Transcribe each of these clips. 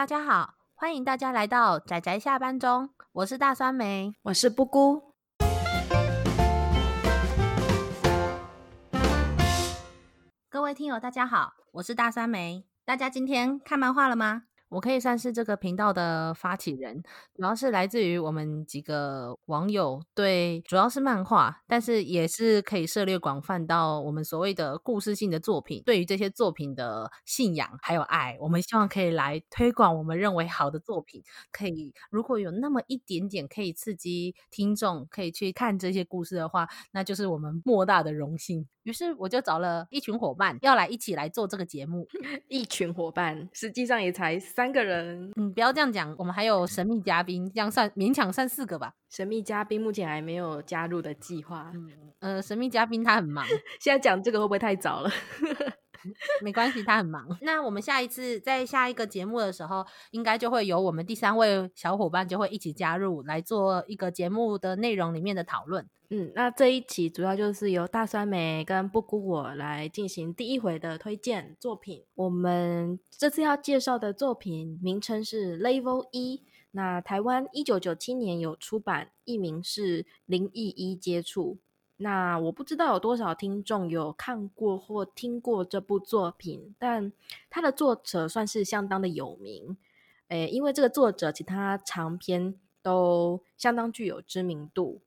大家好，欢迎大家来到仔仔下班中，我是大酸梅，我是布姑。各位听友，大家好，我是大酸梅。大家今天看漫画了吗？我可以算是这个频道的发起人，主要是来自于我们几个网友对，主要是漫画，但是也是可以涉猎广泛到我们所谓的故事性的作品，对于这些作品的信仰还有爱，我们希望可以来推广我们认为好的作品，可以如果有那么一点点可以刺激听众可以去看这些故事的话，那就是我们莫大的荣幸。于是我就找了一群伙伴要来一起来做这个节目，一群伙伴实际上也才三个人。嗯，不要这样讲，我们还有神秘嘉宾，这样算勉强算四个吧。神秘嘉宾目前还没有加入的计划。嗯，呃，神秘嘉宾他很忙，现在讲这个会不会太早了？没关系，他很忙。那我们下一次在下一个节目的时候，应该就会有我们第三位小伙伴就会一起加入来做一个节目的内容里面的讨论。嗯，那这一期主要就是由大酸梅跟布谷我来进行第一回的推荐作品。我们这次要介绍的作品名称是 Level 一，那台湾一九九七年有出版，译名是《灵异一接触》。那我不知道有多少听众有看过或听过这部作品，但它的作者算是相当的有名，诶，因为这个作者其他长篇都相当具有知名度。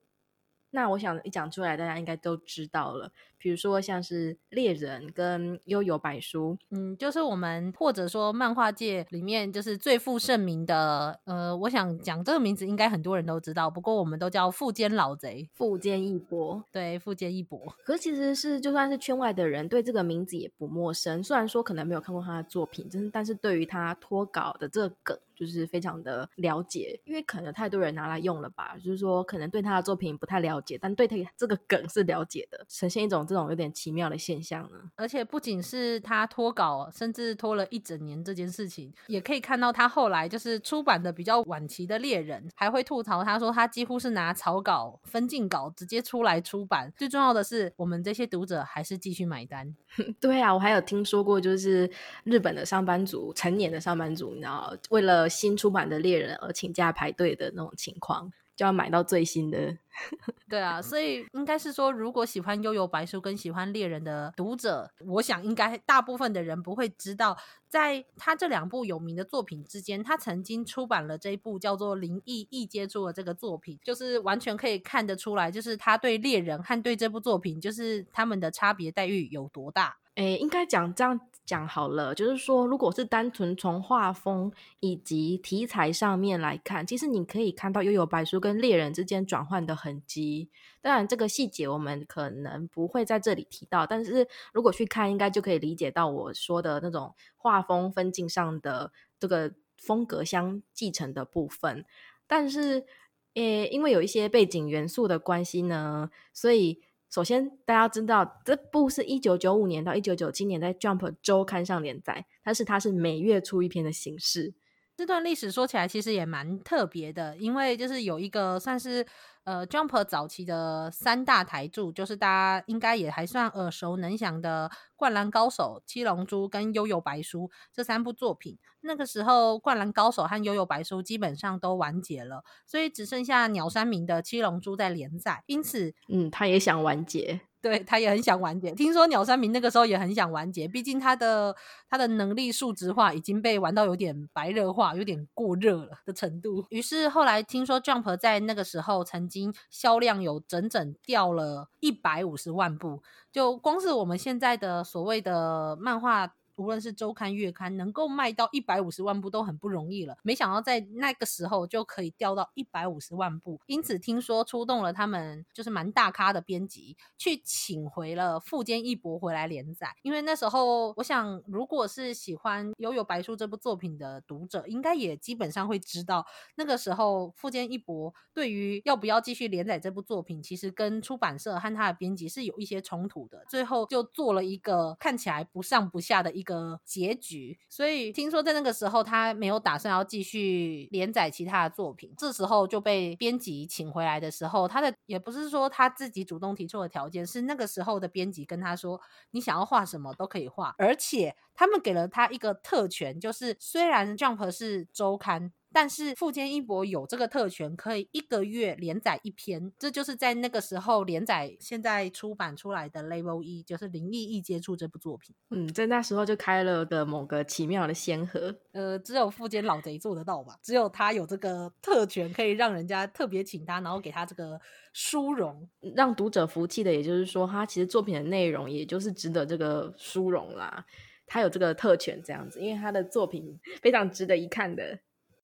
那我想一讲出来，大家应该都知道了。比如说像是猎人跟悠游白书，嗯，就是我们或者说漫画界里面就是最负盛名的，呃，我想讲这个名字应该很多人都知道，不过我们都叫富坚老贼，富坚义博，对，富坚义博。可是其实是就算是圈外的人对这个名字也不陌生，虽然说可能没有看过他的作品，真但是对于他脱稿的这个梗就是非常的了解，因为可能太多人拿来用了吧，就是说可能对他的作品不太了解，但对他这个梗是了解的，呈现一种。这种有点奇妙的现象呢，而且不仅是他脱稿，甚至拖了一整年这件事情，也可以看到他后来就是出版的比较晚期的猎人，还会吐槽他说他几乎是拿草稿、分镜稿直接出来出版。最重要的是，我们这些读者还是继续买单。对啊，我还有听说过，就是日本的上班族，成年的上班族，你知道，为了新出版的猎人而请假排队的那种情况。就要买到最新的，对啊，所以应该是说，如果喜欢悠游白书跟喜欢猎人的读者，我想应该大部分的人不会知道，在他这两部有名的作品之间，他曾经出版了这一部叫做《灵异异接触》的这个作品，就是完全可以看得出来，就是他对猎人和对这部作品，就是他们的差别待遇有多大。诶，应该讲这样。讲好了，就是说，如果是单纯从画风以及题材上面来看，其实你可以看到幽游白书跟猎人之间转换的痕迹。当然，这个细节我们可能不会在这里提到，但是如果去看，应该就可以理解到我说的那种画风分镜上的这个风格相继承的部分。但是，诶，因为有一些背景元素的关系呢，所以。首先，大家知道这部是一九九五年到一九九七年在《Jump》周刊上连载，但是它是每月出一篇的形式。这段历史说起来其实也蛮特别的，因为就是有一个算是。呃，Jump 早期的三大台柱，就是大家应该也还算耳熟能详的《灌篮高手》、《七龙珠》跟《悠悠白书》这三部作品。那个时候，《灌篮高手》和《悠悠白书》基本上都完结了，所以只剩下鸟山明的《七龙珠》在连载。因此，嗯，他也想完结。对，他也很想完结，听说鸟山明那个时候也很想完结，毕竟他的他的能力数值化已经被玩到有点白热化，有点过热了的程度。于是后来听说 Jump 在那个时候曾经销量有整整掉了一百五十万部，就光是我们现在的所谓的漫画。无论是周刊、月刊，能够卖到一百五十万部都很不容易了。没想到在那个时候就可以掉到一百五十万部，因此听说出动了他们就是蛮大咖的编辑，去请回了富坚义博回来连载。因为那时候，我想如果是喜欢《悠悠白书》这部作品的读者，应该也基本上会知道，那个时候富坚义博对于要不要继续连载这部作品，其实跟出版社和他的编辑是有一些冲突的。最后就做了一个看起来不上不下的一。一个结局。所以听说在那个时候，他没有打算要继续连载其他的作品。这时候就被编辑请回来的时候，他的也不是说他自己主动提出的条件，是那个时候的编辑跟他说：“你想要画什么都可以画。”而且他们给了他一个特权，就是虽然 Jump 是周刊。但是富坚义博有这个特权，可以一个月连载一篇，这就是在那个时候连载现在出版出来的 Level 一，就是《灵异异接触》这部作品。嗯，在那时候就开了个某个奇妙的先河。呃，只有富坚老贼做得到吧？只有他有这个特权，可以让人家特别请他，然后给他这个殊荣，让读者服气的。也就是说，他其实作品的内容也就是值得这个殊荣啦。他有这个特权这样子，因为他的作品非常值得一看的。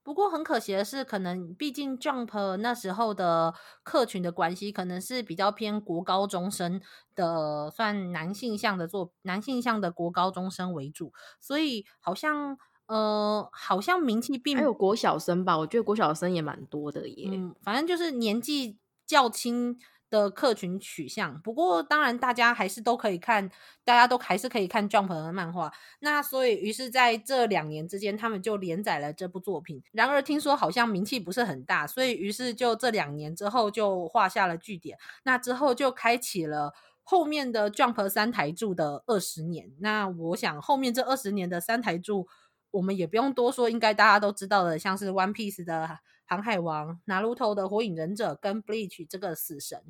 不过很可惜的是，可能毕竟 Jump 那时候的客群的关系，可能是比较偏国高中生的，算男性向的作男性向的国高中生为主，所以好像呃，好像名气并还有国小生吧，我觉得国小生也蛮多的耶。嗯，反正就是年纪较轻。的客群取向，不过当然大家还是都可以看，大家都还是可以看 Jump 的漫画。那所以于是在这两年之间，他们就连载了这部作品。然而听说好像名气不是很大，所以于是就这两年之后就画下了句点。那之后就开启了后面的 Jump 三台柱的二十年。那我想后面这二十年的三台柱，我们也不用多说，应该大家都知道的，像是 One Piece 的。航海王、拿鲁头的火影忍者跟 Bleach 这个死神，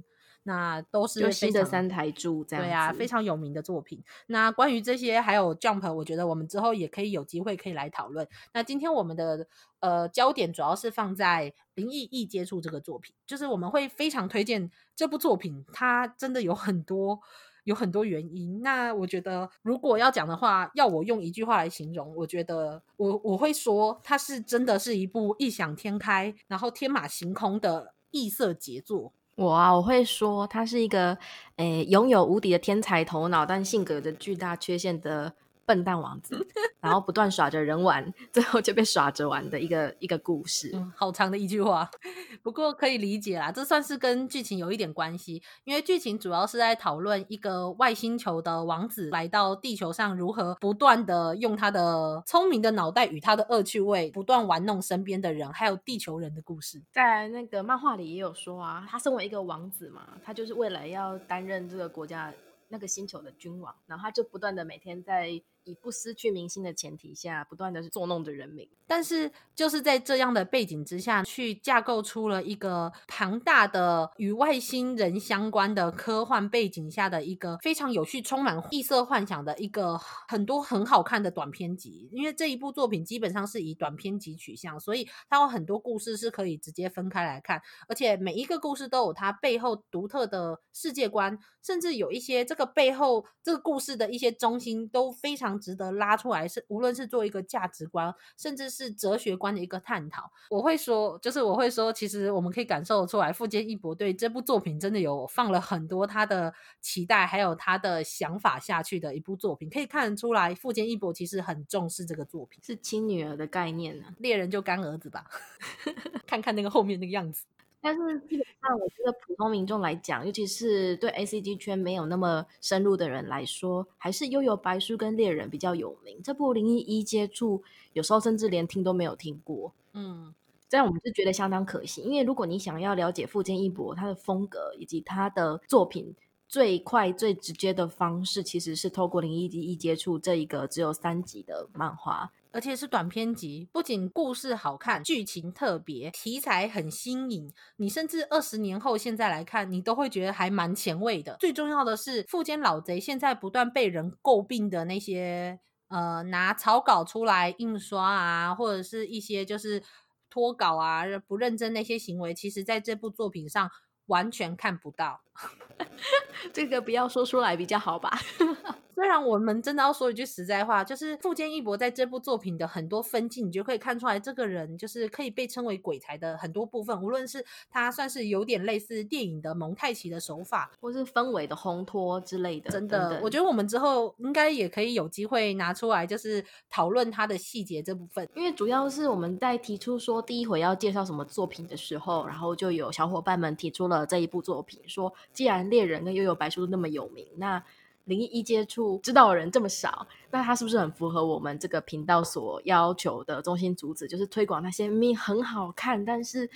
那都是新的三台柱，这样对啊，非常有名的作品。那关于这些还有 Jump，我觉得我们之后也可以有机会可以来讨论。那今天我们的呃焦点主要是放在灵异异接触这个作品，就是我们会非常推荐这部作品，它真的有很多。有很多原因。那我觉得，如果要讲的话，要我用一句话来形容，我觉得我我会说，它是真的是一部异想天开，然后天马行空的异色杰作。我啊，我会说，他是一个诶拥有无敌的天才头脑，但性格的巨大缺陷的。笨蛋王子，然后不断耍着人玩，最后就被耍着玩的一个一个故事。嗯，好长的一句话，不过可以理解啦。这算是跟剧情有一点关系，因为剧情主要是在讨论一个外星球的王子来到地球上，如何不断的用他的聪明的脑袋与他的恶趣味，不断玩弄身边的人，还有地球人的故事。在那个漫画里也有说啊，他身为一个王子嘛，他就是为了要担任这个国家那个星球的君王，然后他就不断的每天在。以不失去民心的前提下，不断的作弄着人民，但是就是在这样的背景之下去架构出了一个庞大的与外星人相关的科幻背景下的一个非常有趣、充满异色幻想的一个很多很好看的短篇集。因为这一部作品基本上是以短篇集取向，所以它有很多故事是可以直接分开来看，而且每一个故事都有它背后独特的世界观，甚至有一些这个背后这个故事的一些中心都非常常。值得拉出来是，无论是做一个价值观，甚至是哲学观的一个探讨。我会说，就是我会说，其实我们可以感受出来，富坚义博对这部作品真的有放了很多他的期待，还有他的想法下去的一部作品，可以看得出来，富坚义博其实很重视这个作品，是亲女儿的概念呢、啊，猎人就干儿子吧，看看那个后面那个样子。但是基本上，我觉得普通民众来讲，尤其是对 ACG 圈没有那么深入的人来说，还是悠游白书跟猎人比较有名。这部零一一接触，有时候甚至连听都没有听过。嗯，这样我们就觉得相当可惜。因为如果你想要了解富坚义博他的风格以及他的作品，最快最直接的方式，其实是透过零一一接触这一个只有三集的漫画。而且是短篇集，不仅故事好看，剧情特别，题材很新颖，你甚至二十年后现在来看，你都会觉得还蛮前卫的。最重要的是，富坚老贼现在不断被人诟病的那些，呃，拿草稿出来印刷啊，或者是一些就是脱稿啊，不认真那些行为，其实在这部作品上完全看不到。这个不要说出来比较好吧。虽然我们真的要说一句实在话，就是富坚义博在这部作品的很多分镜，你就可以看出来，这个人就是可以被称为鬼才的很多部分。无论是他算是有点类似电影的蒙太奇的手法，或是氛围的烘托之类的。真的，等等我觉得我们之后应该也可以有机会拿出来，就是讨论他的细节这部分。因为主要是我们在提出说第一回要介绍什么作品的时候，然后就有小伙伴们提出了这一部作品，说既然猎人跟悠悠白书那么有名，那灵异一接触知道的人这么少，那他是不是很符合我们这个频道所要求的中心主旨，就是推广那些明明很好看，但是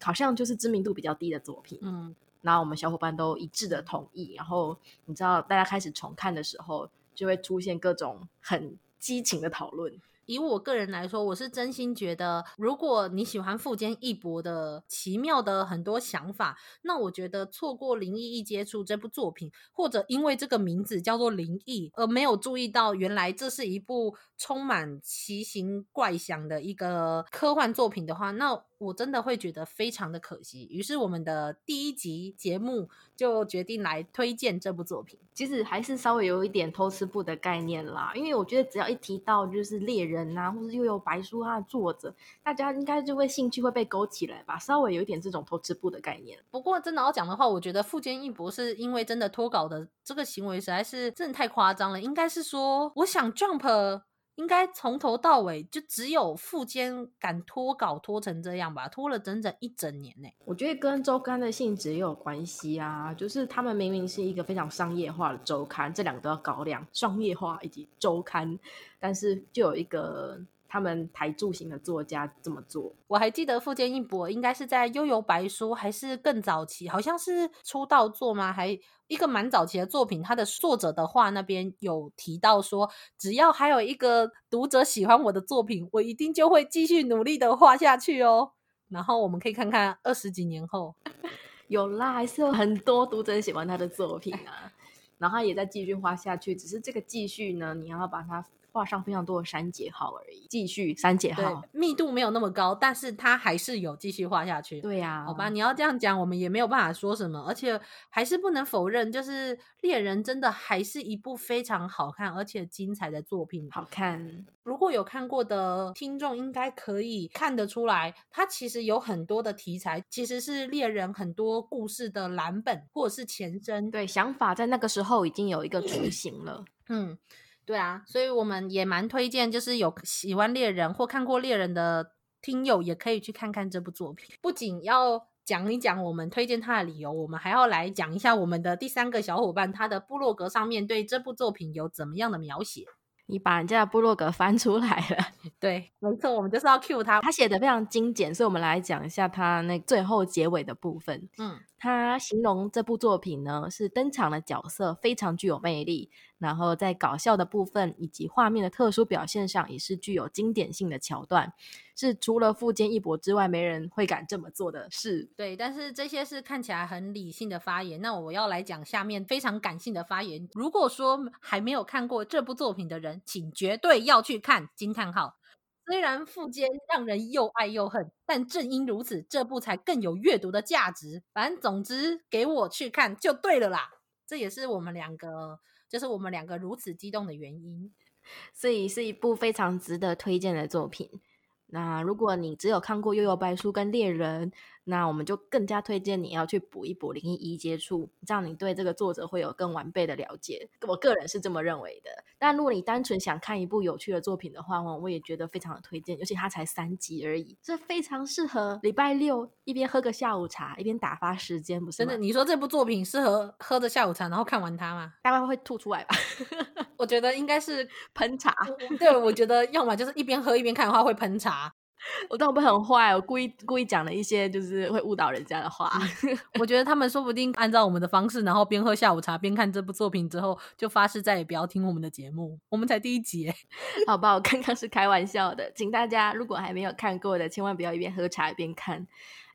好像就是知名度比较低的作品？嗯，然后我们小伙伴都一致的同意，然后你知道，大家开始重看的时候，就会出现各种很激情的讨论。以我个人来说，我是真心觉得，如果你喜欢富坚义博的奇妙的很多想法，那我觉得错过《灵异一接触》这部作品，或者因为这个名字叫做灵异而没有注意到原来这是一部充满奇形怪想的一个科幻作品的话，那我真的会觉得非常的可惜。于是我们的第一集节目就决定来推荐这部作品。其实还是稍微有一点偷吃步的概念啦，因为我觉得只要一提到就是猎人啊，或者又有白书它的作者，大家应该就会兴趣会被勾起来吧，稍微有一点这种偷吃步的概念。不过真的要讲的话，我觉得富坚义博是因为真的脱稿的这个行为实在是真的太夸张了。应该是说，我想 Jump。应该从头到尾就只有富坚敢拖稿拖成这样吧，拖了整整一整年呢。我觉得跟周刊的性质也有关系啊，就是他们明明是一个非常商业化的周刊，这两个都要搞两，商业化以及周刊，但是就有一个。他们台柱型的作家这么做，我还记得富坚义博应该是在《悠游白书》还是更早期，好像是出道作吗？还一个蛮早期的作品，他的作者的话那边有提到说，只要还有一个读者喜欢我的作品，我一定就会继续努力的画下去哦。然后我们可以看看二十几年后，有啦，还是有很多读者喜欢他的作品啊。然后他也在继续画下去，只是这个继续呢，你要把它。画上非常多的删节号而已，继续删节号，密度没有那么高，但是它还是有继续画下去。对呀、啊，好吧，你要这样讲，我们也没有办法说什么，而且还是不能否认，就是猎人真的还是一部非常好看而且精彩的作品。好看，如果有看过的听众，应该可以看得出来，它其实有很多的题材，其实是猎人很多故事的蓝本或者是前身。对，想法在那个时候已经有一个雏形了。嗯。对啊，所以我们也蛮推荐，就是有喜欢猎人或看过猎人的听友，也可以去看看这部作品。不仅要讲一讲我们推荐他的理由，我们还要来讲一下我们的第三个小伙伴，他的部落格上面对这部作品有怎么样的描写。你把人家的部落格翻出来了，对，没错，我们就是要 cue 他，他写的非常精简，所以我们来讲一下他那最后结尾的部分。嗯。他形容这部作品呢，是登场的角色非常具有魅力，然后在搞笑的部分以及画面的特殊表现上，也是具有经典性的桥段，是除了富坚义博之外，没人会敢这么做的事。对，但是这些是看起来很理性的发言，那我要来讲下面非常感性的发言。如果说还没有看过这部作品的人，请绝对要去看！惊叹号。虽然富坚让人又爱又恨，但正因如此，这部才更有阅读的价值。反正总之，给我去看就对了啦。这也是我们两个，就是我们两个如此激动的原因。所以是一部非常值得推荐的作品。那如果你只有看过《幽游白书》跟《猎人》，那我们就更加推荐你要去补一补《零一一接触》，这样你对这个作者会有更完备的了解。我个人是这么认为的。但如果你单纯想看一部有趣的作品的话，我也觉得非常的推荐。尤其它才三集而已，这非常适合礼拜六一边喝个下午茶，一边打发时间，不是？真的，你说这部作品适合喝着下午茶，然后看完它吗？大概会吐出来吧。我觉得应该是 喷茶。对，我觉得要么就是一边喝一边看的话会喷茶。我当我不很坏，我故意故意讲了一些就是会误导人家的话。我觉得他们说不定按照我们的方式，然后边喝下午茶边看这部作品之后，就发誓再也不要听我们的节目。我们才第一集，好吧，我刚刚是开玩笑的，请大家如果还没有看过的，千万不要一边喝茶一边看，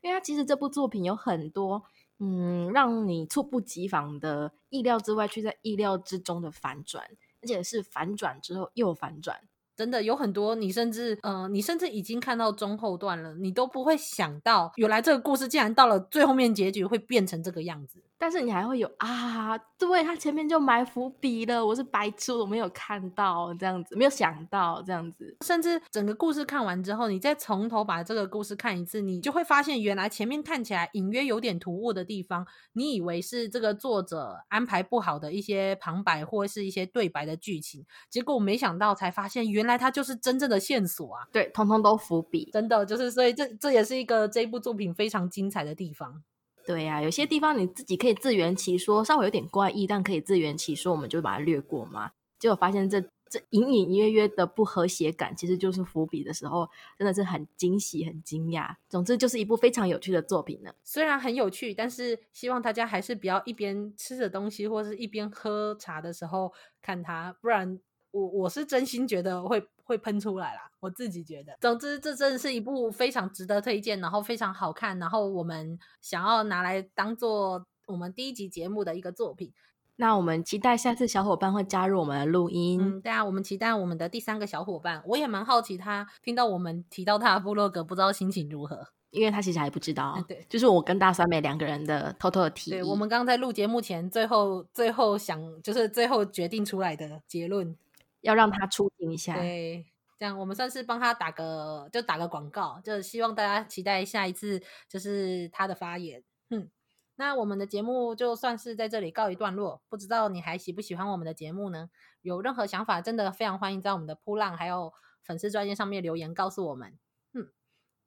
因为它其实这部作品有很多嗯让你猝不及防的意料之外却在意料之中的反转，而且是反转之后又反转。真的有很多，你甚至呃，你甚至已经看到中后段了，你都不会想到，原来这个故事竟然到了最后面结局会变成这个样子。但是你还会有啊，对，他前面就埋伏笔了，我是白痴，我没有看到这样子，没有想到这样子，甚至整个故事看完之后，你再从头把这个故事看一次，你就会发现原来前面看起来隐约有点突兀的地方，你以为是这个作者安排不好的一些旁白或是一些对白的剧情，结果我没想到才发现原来它就是真正的线索啊，对，通通都伏笔，真的就是，所以这这也是一个这一部作品非常精彩的地方。对呀、啊，有些地方你自己可以自圆其说，稍微有点怪异，但可以自圆其说，我们就把它略过嘛。结果发现这这隐隐约约的不和谐感，其实就是伏笔的时候，真的是很惊喜、很惊讶。总之，就是一部非常有趣的作品呢。虽然很有趣，但是希望大家还是不要一边吃着东西或是一边喝茶的时候看它，不然我我是真心觉得会。会喷出来啦，我自己觉得。总之，这真的是一部非常值得推荐，然后非常好看，然后我们想要拿来当做我们第一集节目的一个作品。那我们期待下次小伙伴会加入我们的录音。嗯，对啊，我们期待我们的第三个小伙伴。我也蛮好奇他听到我们提到他的部落格，不知道心情如何，因为他其实还不知道。嗯，对，就是我跟大酸梅两个人的偷偷的提议。对，我们刚刚在录节目前，最后最后想就是最后决定出来的结论。要让他出镜一下，对，这样我们算是帮他打个，就打个广告，就希望大家期待下一次就是他的发言。嗯，那我们的节目就算是在这里告一段落，不知道你还喜不喜欢我们的节目呢？有任何想法，真的非常欢迎在我们的扑浪还有粉丝专页上面留言告诉我们。嗯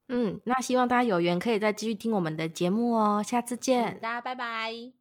嗯，那希望大家有缘可以再继续听我们的节目哦，下次见，大家拜拜。